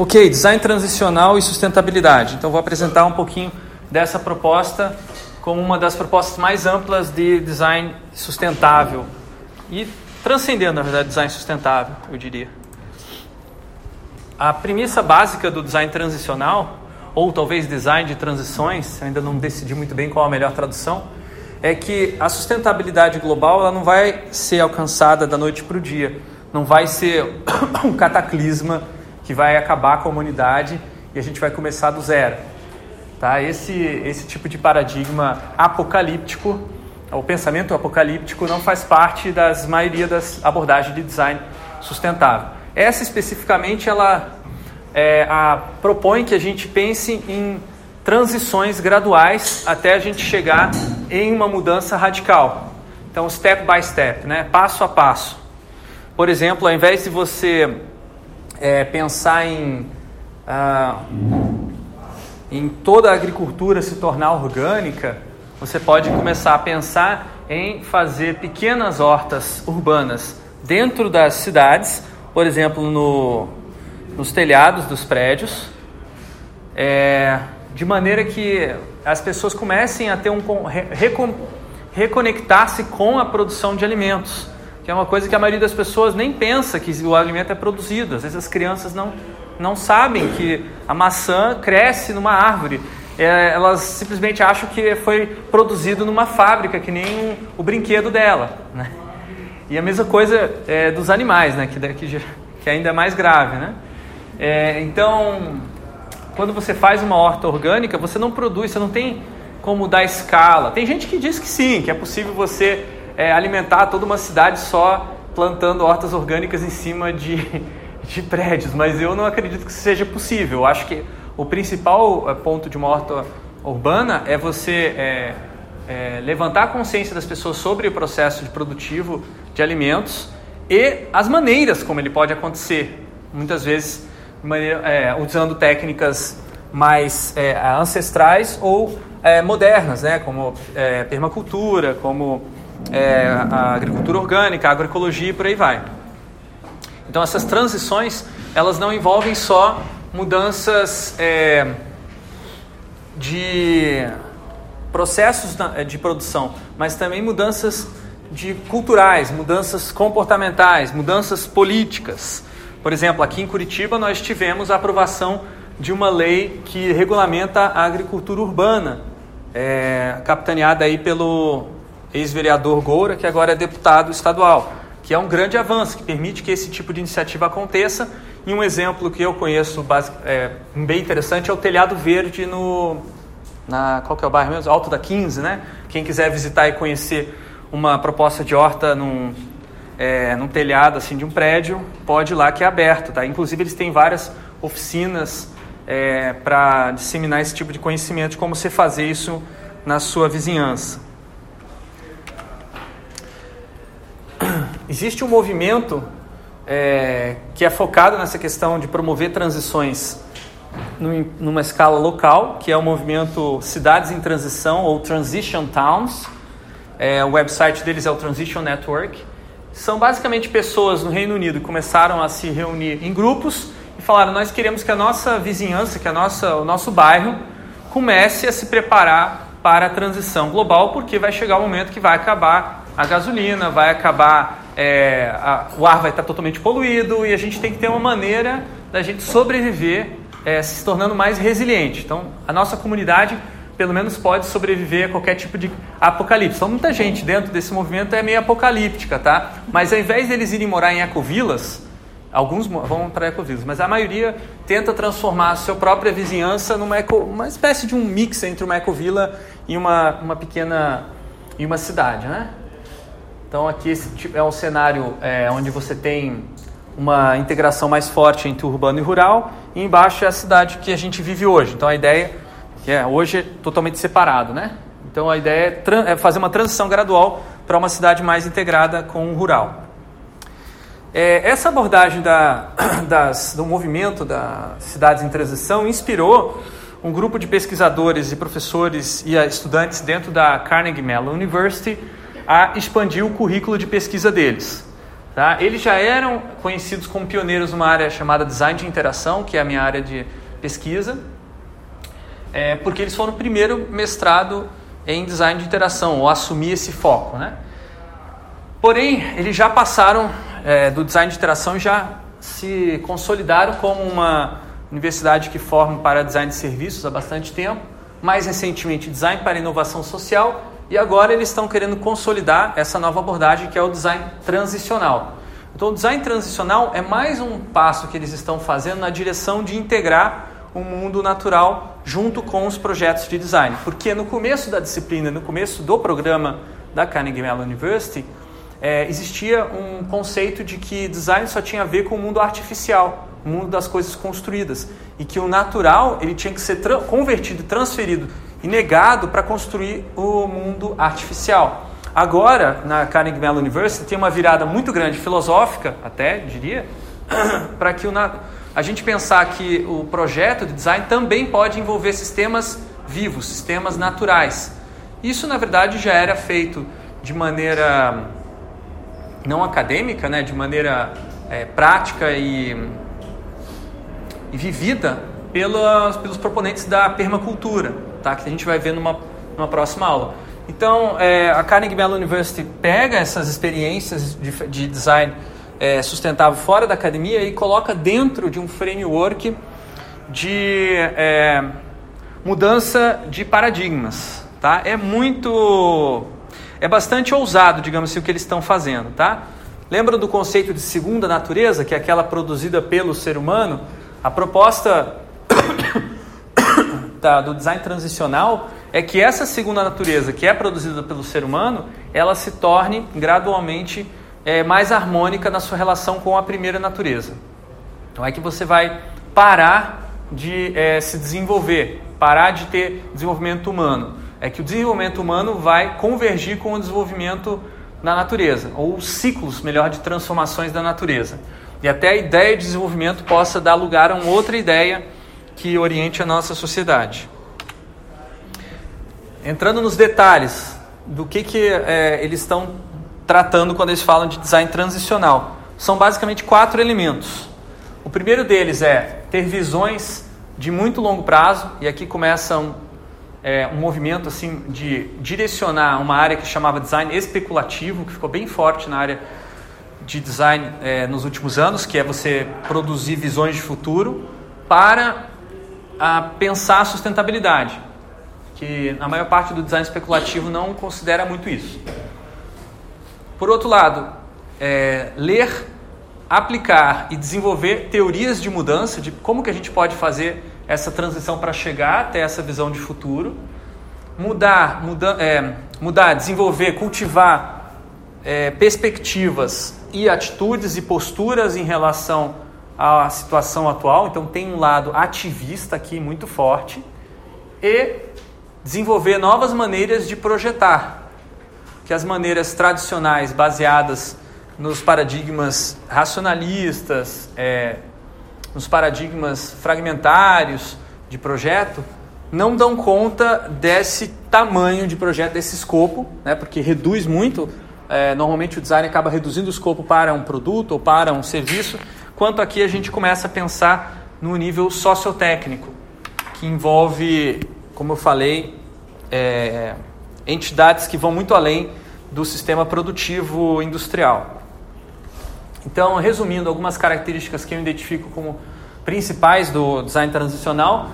Ok, design transicional e sustentabilidade. Então vou apresentar um pouquinho dessa proposta como uma das propostas mais amplas de design sustentável e transcendendo, na verdade, design sustentável, eu diria. A premissa básica do design transicional, ou talvez design de transições, ainda não decidi muito bem qual a melhor tradução, é que a sustentabilidade global ela não vai ser alcançada da noite para o dia, não vai ser um cataclisma que vai acabar com a humanidade e a gente vai começar do zero. Tá? Esse, esse tipo de paradigma apocalíptico, o pensamento apocalíptico, não faz parte das maioria das abordagens de design sustentável. Essa especificamente, ela é, a, propõe que a gente pense em transições graduais até a gente chegar em uma mudança radical. Então, step by step, né? passo a passo. Por exemplo, ao invés de você é, pensar em, ah, em toda a agricultura se tornar orgânica, você pode começar a pensar em fazer pequenas hortas urbanas dentro das cidades, por exemplo, no, nos telhados dos prédios, é, de maneira que as pessoas comecem a ter um reconectar-se com a produção de alimentos que é uma coisa que a maioria das pessoas nem pensa que o alimento é produzido. Às vezes as crianças não, não sabem que a maçã cresce numa árvore. É, elas simplesmente acham que foi produzido numa fábrica, que nem o brinquedo dela. Né? E a mesma coisa é, dos animais, né? que, que, que é ainda mais grave. Né? É, então, quando você faz uma horta orgânica, você não produz, você não tem como dar escala. Tem gente que diz que sim, que é possível você é, alimentar toda uma cidade só plantando hortas orgânicas em cima de, de prédios, mas eu não acredito que seja possível. Eu acho que o principal é, ponto de uma horta urbana é você é, é, levantar a consciência das pessoas sobre o processo de produtivo de alimentos e as maneiras como ele pode acontecer. Muitas vezes maneira, é, usando técnicas mais é, ancestrais ou é, modernas, né, como permacultura, como é, a agricultura orgânica, a agroecologia e por aí vai. Então essas transições elas não envolvem só mudanças é, de processos de produção, mas também mudanças de culturais, mudanças comportamentais, mudanças políticas. Por exemplo, aqui em Curitiba nós tivemos a aprovação de uma lei que regulamenta a agricultura urbana, é, capitaneada aí pelo ex-vereador Goura, que agora é deputado estadual, que é um grande avanço, que permite que esse tipo de iniciativa aconteça. E um exemplo que eu conheço é, bem interessante é o Telhado Verde no... Na, qual que é o bairro mesmo? Alto da 15, né? Quem quiser visitar e conhecer uma proposta de horta num, é, num telhado assim de um prédio, pode ir lá que é aberto, tá? Inclusive eles têm várias oficinas é, para disseminar esse tipo de conhecimento de como você fazer isso na sua vizinhança. Existe um movimento é, que é focado nessa questão de promover transições numa escala local, que é o movimento Cidades em Transição ou Transition Towns. É, o website deles é o Transition Network. São basicamente pessoas no Reino Unido que começaram a se reunir em grupos e falaram: nós queremos que a nossa vizinhança, que a nossa, o nosso bairro comece a se preparar para a transição global, porque vai chegar o momento que vai acabar a gasolina, vai acabar é, a, o ar vai estar totalmente poluído e a gente tem que ter uma maneira da gente sobreviver é, se tornando mais resiliente. Então, a nossa comunidade, pelo menos, pode sobreviver a qualquer tipo de apocalipse. Então, muita gente dentro desse movimento é meio apocalíptica, tá? Mas ao invés deles irem morar em ecovilas, alguns vão para ecovilas, mas a maioria tenta transformar a sua própria vizinhança numa eco, uma espécie de um mix entre uma ecovila e uma, uma pequena e uma cidade, né? Então aqui esse é um cenário é, onde você tem uma integração mais forte entre urbano e rural, e embaixo é a cidade que a gente vive hoje. Então a ideia que é hoje é totalmente separado, né? Então a ideia é, é fazer uma transição gradual para uma cidade mais integrada com o rural. É, essa abordagem da, das, do movimento das cidades em transição inspirou um grupo de pesquisadores e professores e estudantes dentro da Carnegie Mellon University a expandir o currículo de pesquisa deles. Tá? Eles já eram conhecidos como pioneiros numa área chamada design de interação, que é a minha área de pesquisa, é, porque eles foram o primeiro mestrado em design de interação, ou assumir esse foco. Né? Porém, eles já passaram é, do design de interação e já se consolidaram como uma universidade que forma para design de serviços há bastante tempo, mais recentemente design para inovação social e agora eles estão querendo consolidar essa nova abordagem que é o design transicional. Então, o design transicional é mais um passo que eles estão fazendo na direção de integrar o mundo natural junto com os projetos de design. Porque no começo da disciplina, no começo do programa da Carnegie Mellon University, é, existia um conceito de que design só tinha a ver com o mundo artificial, o mundo das coisas construídas, e que o natural ele tinha que ser convertido, transferido e negado para construir o mundo artificial. Agora, na Carnegie Mellon University, tem uma virada muito grande, filosófica até, diria, para que o, a gente pensar que o projeto de design também pode envolver sistemas vivos, sistemas naturais. Isso, na verdade, já era feito de maneira não acadêmica, né, de maneira é, prática e, e vivida pelas, pelos proponentes da permacultura, tá? que a gente vai ver numa, numa próxima aula. Então, é, a Carnegie Mellon University pega essas experiências de, de design é, sustentável fora da academia e coloca dentro de um framework de é, mudança de paradigmas. Tá? É muito. É bastante ousado, digamos assim, o que eles estão fazendo. Tá? Lembra do conceito de segunda natureza, que é aquela produzida pelo ser humano? A proposta da, do design transicional é que essa segunda natureza, que é produzida pelo ser humano, ela se torne gradualmente é, mais harmônica na sua relação com a primeira natureza. Então é que você vai parar de é, se desenvolver, parar de ter desenvolvimento humano. É que o desenvolvimento humano vai convergir com o desenvolvimento na natureza, ou ciclos, melhor, de transformações da natureza. E até a ideia de desenvolvimento possa dar lugar a uma outra ideia que oriente a nossa sociedade. Entrando nos detalhes do que, que é, eles estão tratando quando eles falam de design transicional, são basicamente quatro elementos. O primeiro deles é ter visões de muito longo prazo, e aqui começa um, é, um movimento assim de direcionar uma área que chamava design especulativo, que ficou bem forte na área de design é, nos últimos anos, que é você produzir visões de futuro para a pensar a sustentabilidade, que a maior parte do design especulativo não considera muito isso. Por outro lado, é, ler, aplicar e desenvolver teorias de mudança, de como que a gente pode fazer essa transição para chegar até essa visão de futuro, mudar, muda, é, mudar desenvolver, cultivar é, perspectivas e atitudes e posturas em relação à situação atual, então tem um lado ativista aqui muito forte, e desenvolver novas maneiras de projetar, que as maneiras tradicionais baseadas nos paradigmas racionalistas, é, nos paradigmas fragmentários de projeto, não dão conta desse tamanho de projeto, desse escopo, né, porque reduz muito. É, normalmente o design acaba reduzindo o escopo para um produto ou para um serviço, quanto aqui a gente começa a pensar no nível sociotécnico, que envolve, como eu falei, é, entidades que vão muito além do sistema produtivo industrial. Então, resumindo algumas características que eu identifico como principais do design transicional,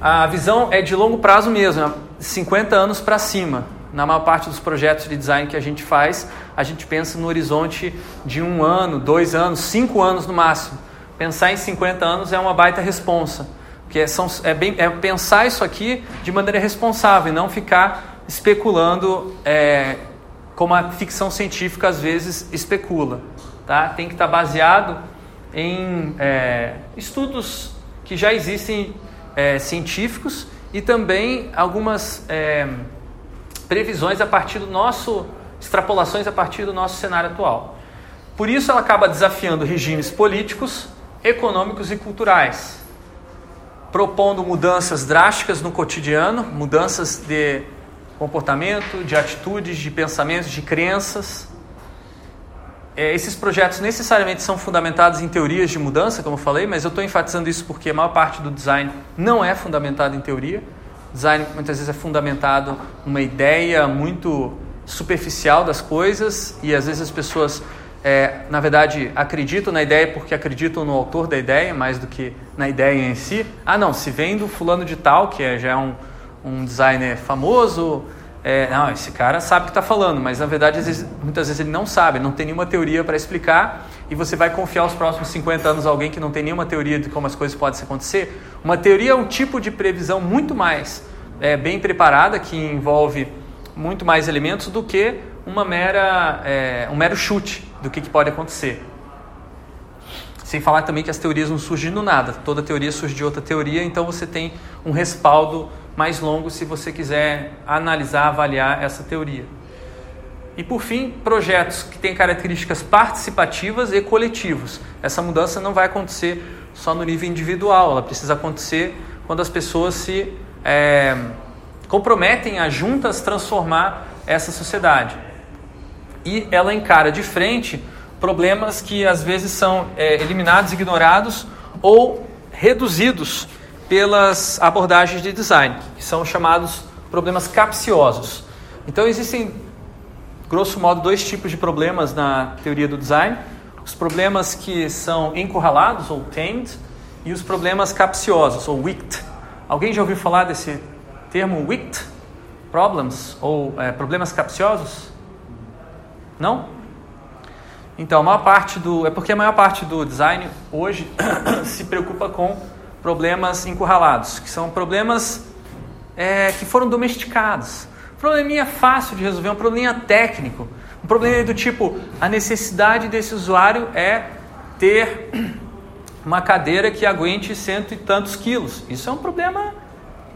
a visão é de longo prazo mesmo, 50 anos para cima. Na maior parte dos projetos de design que a gente faz, a gente pensa no horizonte de um ano, dois anos, cinco anos no máximo. Pensar em 50 anos é uma baita responsa. Porque é, são, é, bem, é pensar isso aqui de maneira responsável e não ficar especulando é, como a ficção científica às vezes especula. Tá? Tem que estar baseado em é, estudos que já existem é, científicos e também algumas é, previsões a partir do nosso, extrapolações a partir do nosso cenário atual. Por isso ela acaba desafiando regimes políticos, econômicos e culturais, propondo mudanças drásticas no cotidiano, mudanças de comportamento, de atitudes, de pensamentos, de crenças, é, esses projetos necessariamente são fundamentados em teorias de mudança, como eu falei, mas eu estou enfatizando isso porque a maior parte do design não é fundamentado em teoria. Design muitas vezes é fundamentado numa ideia muito superficial das coisas e às vezes as pessoas, é, na verdade, acreditam na ideia porque acreditam no autor da ideia mais do que na ideia em si. Ah, não, se vem do fulano de tal, que é, já é um, um designer famoso, é, não, esse cara sabe o que está falando, mas na verdade vezes, muitas vezes ele não sabe, não tem nenhuma teoria para explicar e você vai confiar os próximos 50 anos a alguém que não tem nenhuma teoria de como as coisas podem acontecer. Uma teoria é um tipo de previsão muito mais é, bem preparada, que envolve muito mais elementos do que uma mera, é, um mero chute do que, que pode acontecer. Sem falar também que as teorias não surgem do nada, toda teoria surge de outra teoria, então você tem um respaldo mais longo se você quiser analisar, avaliar essa teoria. E por fim, projetos que têm características participativas e coletivos. Essa mudança não vai acontecer só no nível individual, ela precisa acontecer quando as pessoas se é, comprometem a juntas transformar essa sociedade. E ela encara de frente problemas que às vezes são é, eliminados, ignorados ou reduzidos pelas abordagens de design, que são chamados problemas capciosos. Então existem, grosso modo, dois tipos de problemas na teoria do design: os problemas que são encurralados ou tamed e os problemas capciosos ou wicked. Alguém já ouviu falar desse termo wicked problems ou é, problemas capciosos? Não? Então, a maior parte do. É porque a maior parte do design hoje se preocupa com problemas encurralados, que são problemas é, que foram domesticados. Probleminha fácil de resolver, um probleminha técnico. Um problema do tipo: a necessidade desse usuário é ter uma cadeira que aguente cento e tantos quilos. Isso é um problema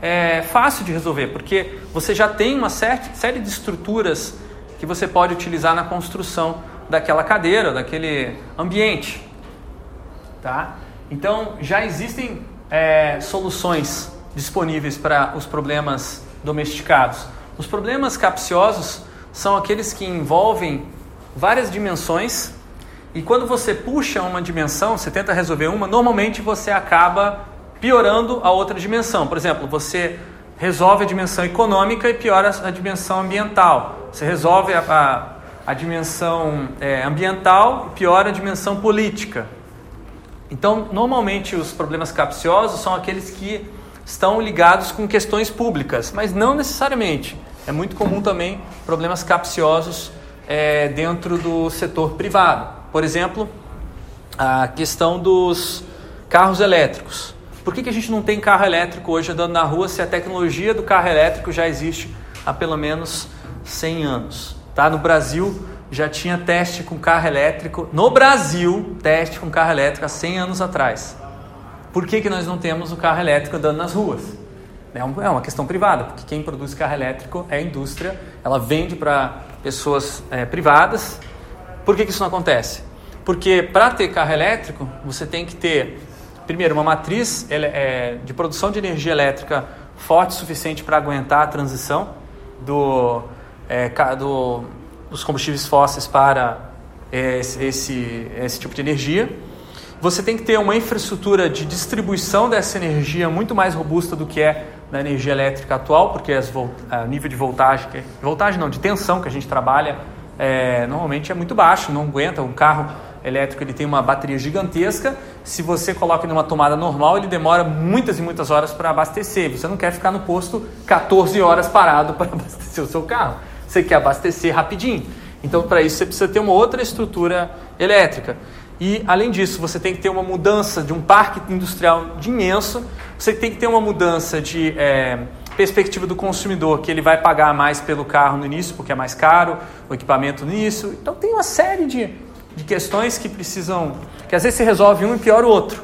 é, fácil de resolver, porque você já tem uma série de estruturas que você pode utilizar na construção daquela cadeira, daquele ambiente. Tá? Então, já existem é, soluções disponíveis para os problemas domesticados. Os problemas capciosos são aqueles que envolvem várias dimensões e quando você puxa uma dimensão, você tenta resolver uma, normalmente você acaba piorando a outra dimensão. Por exemplo, você resolve a dimensão econômica e piora a dimensão ambiental. Você resolve a, a a dimensão é, ambiental e piora a dimensão política. Então, normalmente os problemas capciosos são aqueles que estão ligados com questões públicas, mas não necessariamente. É muito comum também problemas capciosos é, dentro do setor privado. Por exemplo, a questão dos carros elétricos. Por que, que a gente não tem carro elétrico hoje andando na rua se a tecnologia do carro elétrico já existe há pelo menos 100 anos? Tá? No Brasil já tinha teste com carro elétrico. No Brasil, teste com carro elétrico há 100 anos atrás. Por que, que nós não temos o carro elétrico andando nas ruas? É, é uma questão privada, porque quem produz carro elétrico é a indústria, ela vende para pessoas é, privadas. Por que, que isso não acontece? Porque para ter carro elétrico, você tem que ter, primeiro, uma matriz é, de produção de energia elétrica forte o suficiente para aguentar a transição do é, do, dos combustíveis fósseis para é, esse, esse tipo de energia. Você tem que ter uma infraestrutura de distribuição dessa energia muito mais robusta do que é na energia elétrica atual, porque o nível de voltagem, voltagem não, de tensão que a gente trabalha é, normalmente é muito baixo, não aguenta. Um carro elétrico ele tem uma bateria gigantesca. Se você coloca em uma tomada normal, ele demora muitas e muitas horas para abastecer. Você não quer ficar no posto 14 horas parado para abastecer o seu carro você quer abastecer rapidinho. Então, para isso, você precisa ter uma outra estrutura elétrica. E, além disso, você tem que ter uma mudança de um parque industrial de imenso, você tem que ter uma mudança de é, perspectiva do consumidor, que ele vai pagar mais pelo carro no início, porque é mais caro, o equipamento no início. Então, tem uma série de, de questões que precisam, que às vezes se resolve um e piora o outro.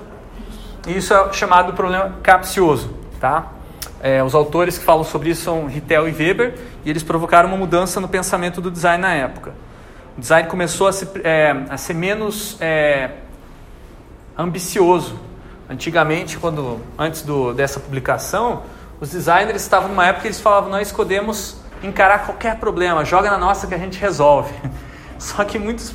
E isso é chamado problema capcioso, tá? É, os autores que falam sobre isso são Rittel e Weber, e eles provocaram uma mudança no pensamento do design na época. O design começou a ser, é, a ser menos é, ambicioso. Antigamente, quando antes do, dessa publicação, os designers estavam numa época que eles falavam: nós podemos encarar qualquer problema, joga na nossa que a gente resolve. Só que muitos,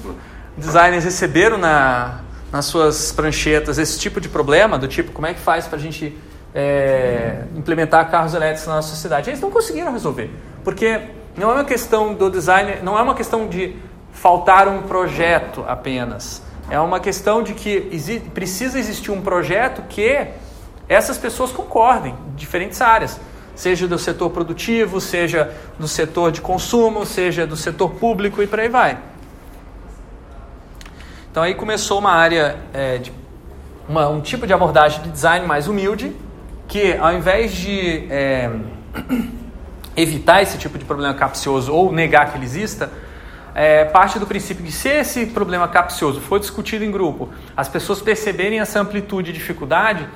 designers receberam na, nas suas pranchetas esse tipo de problema, do tipo, como é que faz para a gente é, implementar carros elétricos na nossa sociedade? Eles não conseguiram resolver, porque não é uma questão do design, não é uma questão de faltar um projeto apenas. É uma questão de que exi precisa existir um projeto que essas pessoas concordem, diferentes áreas, seja do setor produtivo, seja do setor de consumo, seja do setor público e por aí vai. Então aí começou uma área é, de uma, um tipo de abordagem de design mais humilde, que ao invés de é, evitar esse tipo de problema capcioso ou negar que ele exista, é, parte do princípio que se esse problema capcioso for discutido em grupo, as pessoas perceberem essa amplitude e dificuldade,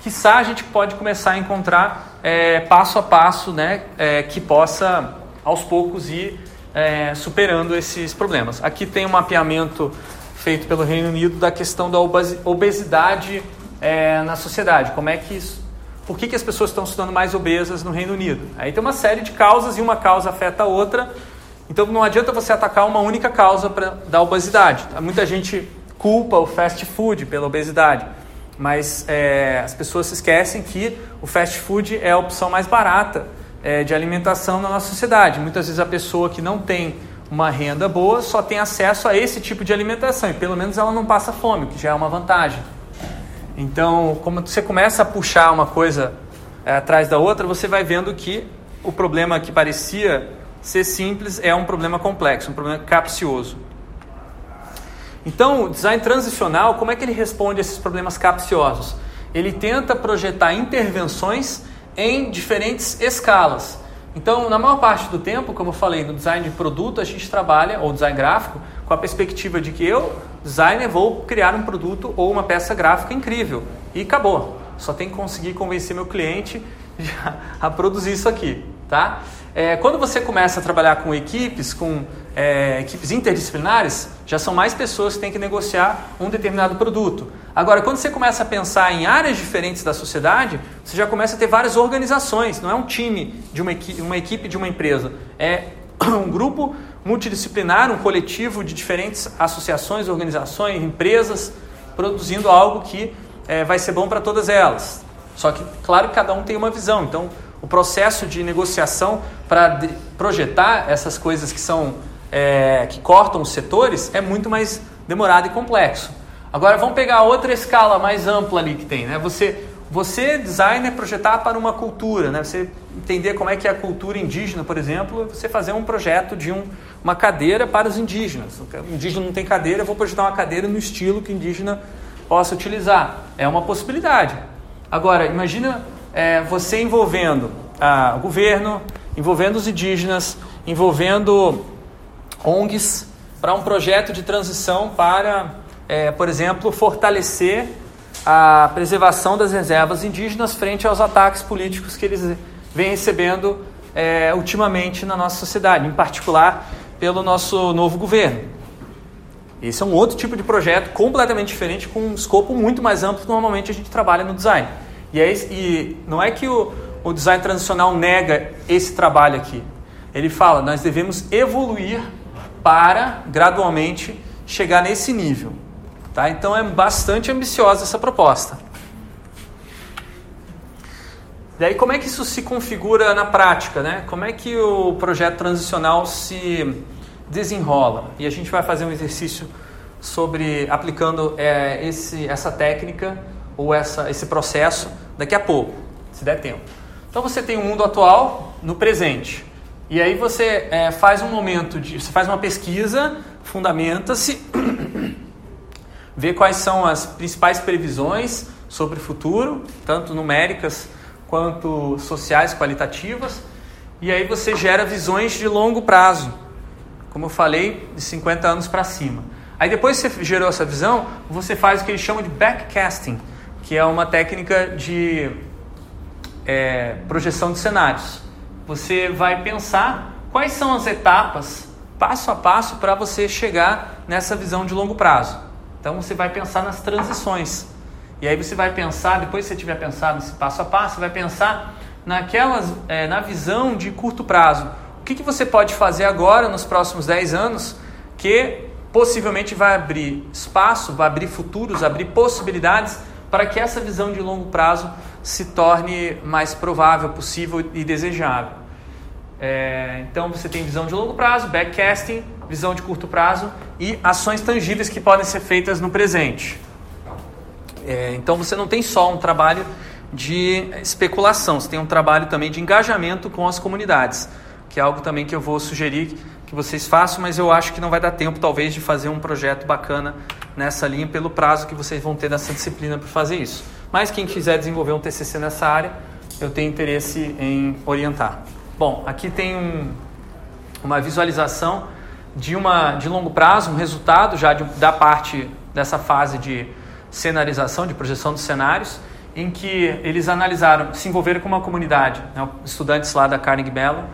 quiçá a gente pode começar a encontrar é, passo a passo né, é, que possa aos poucos ir é, superando esses problemas. Aqui tem um mapeamento feito pelo Reino Unido da questão da obesidade é, na sociedade. Como é que isso, por que, que as pessoas estão se tornando mais obesas no Reino Unido? Aí tem uma série de causas e uma causa afeta a outra. Então não adianta você atacar uma única causa pra, da obesidade. Muita gente culpa o fast food pela obesidade, mas é, as pessoas se esquecem que o fast food é a opção mais barata é, de alimentação na nossa sociedade. Muitas vezes a pessoa que não tem uma renda boa só tem acesso a esse tipo de alimentação e pelo menos ela não passa fome, o que já é uma vantagem. Então, como você começa a puxar uma coisa é, atrás da outra, você vai vendo que o problema que parecia ser simples é um problema complexo, um problema capcioso. Então, o design transicional, como é que ele responde a esses problemas capciosos? Ele tenta projetar intervenções em diferentes escalas. Então, na maior parte do tempo, como eu falei, no design de produto, a gente trabalha, ou design gráfico, com a perspectiva de que eu, designer, vou criar um produto ou uma peça gráfica incrível. E acabou. Só tem que conseguir convencer meu cliente a produzir isso aqui, tá? É, quando você começa a trabalhar com equipes, com é, equipes interdisciplinares, já são mais pessoas que têm que negociar um determinado produto. Agora, quando você começa a pensar em áreas diferentes da sociedade, você já começa a ter várias organizações. Não é um time de uma equipe, uma equipe de uma empresa. É um grupo multidisciplinar, um coletivo de diferentes associações, organizações, empresas, produzindo algo que é, vai ser bom para todas elas. Só que, claro, cada um tem uma visão. Então, o processo de negociação para projetar essas coisas que são é, que cortam os setores é muito mais demorado e complexo. Agora vamos pegar outra escala mais ampla ali que tem, né? Você, você designer projetar para uma cultura, né? Você entender como é que é a cultura indígena, por exemplo, você fazer um projeto de um, uma cadeira para os indígenas. O indígena não tem cadeira, eu vou projetar uma cadeira no estilo que o indígena possa utilizar. É uma possibilidade. Agora, imagina é, você envolvendo ah, o governo, envolvendo os indígenas, envolvendo ONGs para um projeto de transição para, é, por exemplo, fortalecer a preservação das reservas indígenas frente aos ataques políticos que eles vêm recebendo é, ultimamente na nossa sociedade, em particular pelo nosso novo governo. Esse é um outro tipo de projeto completamente diferente, com um escopo muito mais amplo que normalmente a gente trabalha no design. E, é, e não é que o, o design transicional nega esse trabalho aqui. Ele fala, nós devemos evoluir para gradualmente chegar nesse nível. Tá? Então é bastante ambiciosa essa proposta. Daí como é que isso se configura na prática, né? Como é que o projeto transicional se desenrola? E a gente vai fazer um exercício sobre aplicando é, esse, essa técnica ou essa, esse processo daqui a pouco, se der tempo. Então você tem o mundo atual no presente. E aí você é, faz um momento de. Você faz uma pesquisa, fundamenta-se, vê quais são as principais previsões sobre o futuro, tanto numéricas quanto sociais, qualitativas, e aí você gera visões de longo prazo, como eu falei, de 50 anos para cima. Aí depois que você gerou essa visão, você faz o que eles chamam de backcasting, que é uma técnica de é, projeção de cenários. Você vai pensar quais são as etapas, passo a passo, para você chegar nessa visão de longo prazo. Então você vai pensar nas transições. E aí você vai pensar, depois que você tiver pensado nesse passo a passo, você vai pensar naquelas, é, na visão de curto prazo. O que, que você pode fazer agora, nos próximos 10 anos, que possivelmente vai abrir espaço, vai abrir futuros, abrir possibilidades para que essa visão de longo prazo se torne mais provável, possível e desejável. É, então você tem visão de longo prazo, backcasting, visão de curto prazo e ações tangíveis que podem ser feitas no presente. É, então você não tem só um trabalho de especulação, você tem um trabalho também de engajamento com as comunidades, que é algo também que eu vou sugerir que vocês façam, mas eu acho que não vai dar tempo talvez de fazer um projeto bacana nessa linha pelo prazo que vocês vão ter nessa disciplina para fazer isso. Mas quem quiser desenvolver um TCC nessa área, eu tenho interesse em orientar. Bom, aqui tem um, uma visualização de uma de longo prazo, um resultado já de, da parte dessa fase de cenarização, de projeção dos cenários, em que eles analisaram, se envolveram com uma comunidade, né, estudantes lá da Carnegie Mellon,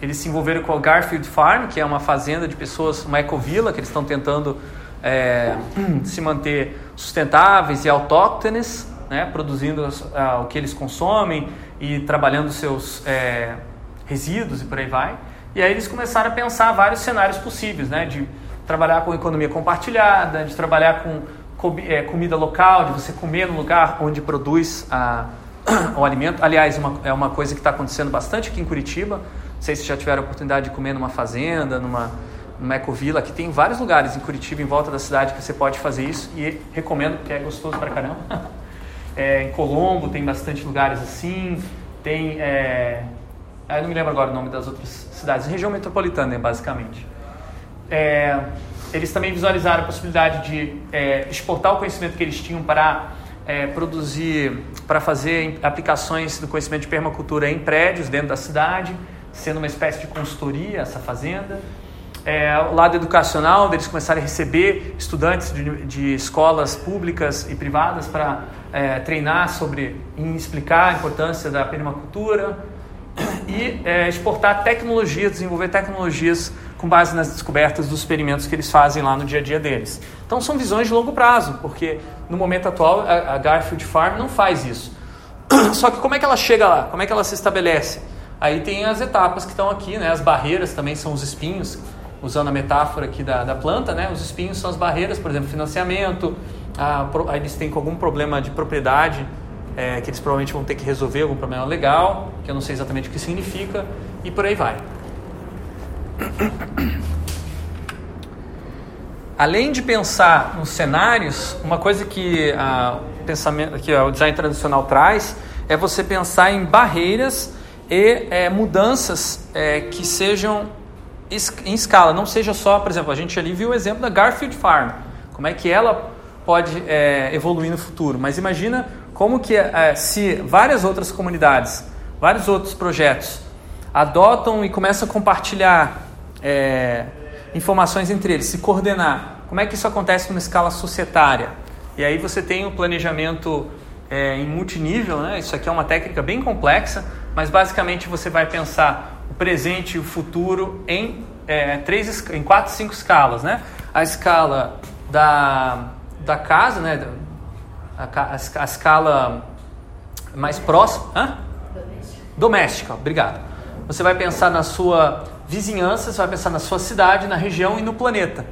eles se envolveram com a Garfield Farm, que é uma fazenda de pessoas, uma ecovila, que eles estão tentando é, se manter sustentáveis e autóctones, né, produzindo o que eles consomem e trabalhando seus é, resíduos e por aí vai. E aí eles começaram a pensar vários cenários possíveis, né, de trabalhar com economia compartilhada, de trabalhar com é, comida local, de você comer no lugar onde produz a, o alimento. Aliás, uma, é uma coisa que está acontecendo bastante aqui em Curitiba. Não sei se já tiveram a oportunidade de comer numa fazenda, numa, numa ecovila. Aqui tem vários lugares em Curitiba, em volta da cidade, que você pode fazer isso e recomendo porque é gostoso pra caramba. É, em Colombo tem bastante lugares assim. Tem. É, eu não me lembro agora o nome das outras cidades. Região metropolitana, basicamente. É, eles também visualizaram a possibilidade de é, exportar o conhecimento que eles tinham para é, produzir, para fazer aplicações do conhecimento de permacultura em prédios dentro da cidade sendo uma espécie de consultoria essa fazenda. É, o lado educacional, deles começarem a receber estudantes de, de escolas públicas e privadas para é, treinar sobre e explicar a importância da permacultura e é, exportar tecnologias, desenvolver tecnologias com base nas descobertas dos experimentos que eles fazem lá no dia a dia deles. Então são visões de longo prazo, porque no momento atual a Garfield Farm não faz isso. Só que como é que ela chega lá? Como é que ela se estabelece? Aí tem as etapas que estão aqui, né? As barreiras também são os espinhos, usando a metáfora aqui da, da planta, né? Os espinhos são as barreiras, por exemplo, financiamento. A, aí eles têm algum problema de propriedade, é, que eles provavelmente vão ter que resolver algum problema legal, que eu não sei exatamente o que significa, e por aí vai. Além de pensar nos cenários, uma coisa que, a, o, pensamento, que o design tradicional traz é você pensar em barreiras e é, mudanças é, que sejam em escala, não seja só, por exemplo, a gente ali viu o exemplo da Garfield Farm, como é que ela pode é, evoluir no futuro, mas imagina como que é, se várias outras comunidades, vários outros projetos adotam e começam a compartilhar é, informações entre eles, se coordenar, como é que isso acontece numa escala societária? E aí você tem o um planejamento é, em multinível, né? isso aqui é uma técnica bem complexa, mas basicamente você vai pensar o presente e o futuro em, é, três, em quatro, cinco escalas. Né? A escala da, da casa, né? a, a, a escala mais próxima. Hã? Doméstica. Doméstica, obrigado. Você vai pensar na sua vizinhança, você vai pensar na sua cidade, na região e no planeta.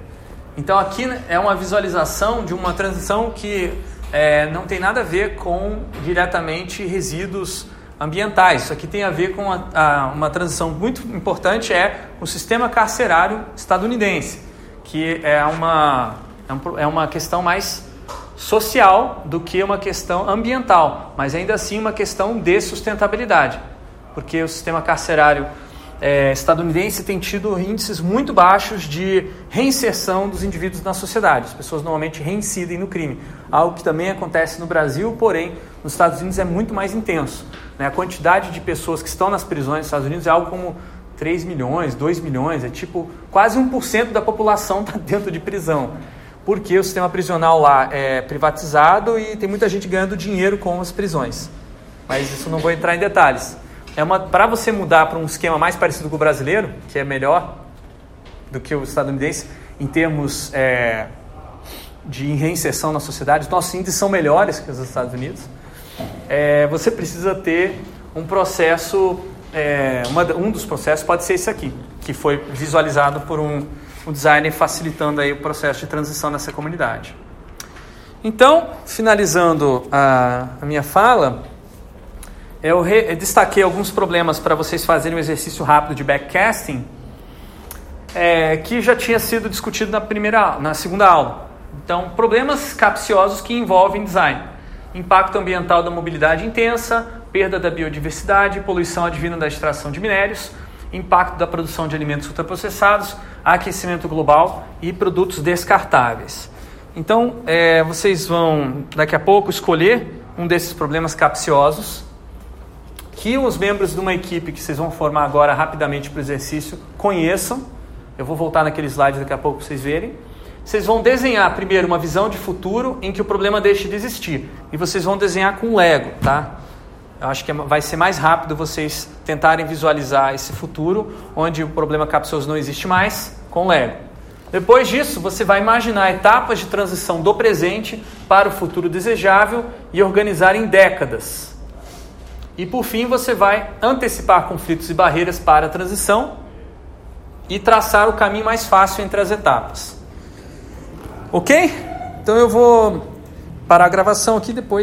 Então aqui é uma visualização de uma transição que é, não tem nada a ver com diretamente resíduos ambientais. Isso aqui tem a ver com a, a, uma transição muito importante é o sistema carcerário estadunidense, que é uma, é, é uma questão mais social do que uma questão ambiental, mas ainda assim uma questão de sustentabilidade, porque o sistema carcerário é, estadunidense tem tido índices muito baixos de reinserção dos indivíduos na sociedade. As pessoas normalmente reincidem no crime, algo que também acontece no Brasil, porém nos Estados Unidos é muito mais intenso. Né? A quantidade de pessoas que estão nas prisões nos Estados Unidos é algo como 3 milhões, 2 milhões, é tipo quase 1% da população está dentro de prisão. Porque o sistema prisional lá é privatizado e tem muita gente ganhando dinheiro com as prisões. Mas isso não vou entrar em detalhes. É uma para você mudar para um esquema mais parecido com o brasileiro, que é melhor do que o estadunidense em termos é, de reinserção na sociedade, os nossos índices são melhores que os Estados Unidos é, você precisa ter um processo, é, uma, um dos processos pode ser esse aqui, que foi visualizado por um o design facilitando aí o processo de transição nessa comunidade. Então, finalizando a, a minha fala, eu, re, eu, destaquei alguns problemas para vocês fazerem um exercício rápido de backcasting, é, que já tinha sido discutido na primeira, na segunda aula. Então, problemas capciosos que envolvem design: impacto ambiental da mobilidade intensa, perda da biodiversidade, poluição advinda da extração de minérios, impacto da produção de alimentos ultraprocessados, aquecimento global e produtos descartáveis. Então, é, vocês vão daqui a pouco escolher um desses problemas capciosos que os membros de uma equipe que vocês vão formar agora rapidamente para o exercício conheçam. Eu vou voltar naquele slide daqui a pouco para vocês verem. Vocês vão desenhar primeiro uma visão de futuro em que o problema deixe de existir. E vocês vão desenhar com Lego, tá? Eu acho que é vai ser mais rápido vocês tentarem visualizar esse futuro onde o problema capcioso não existe mais com Lego. Depois disso, você vai imaginar etapas de transição do presente para o futuro desejável e organizar em décadas. E por fim, você vai antecipar conflitos e barreiras para a transição e traçar o caminho mais fácil entre as etapas. Ok? Então eu vou parar a gravação aqui depois.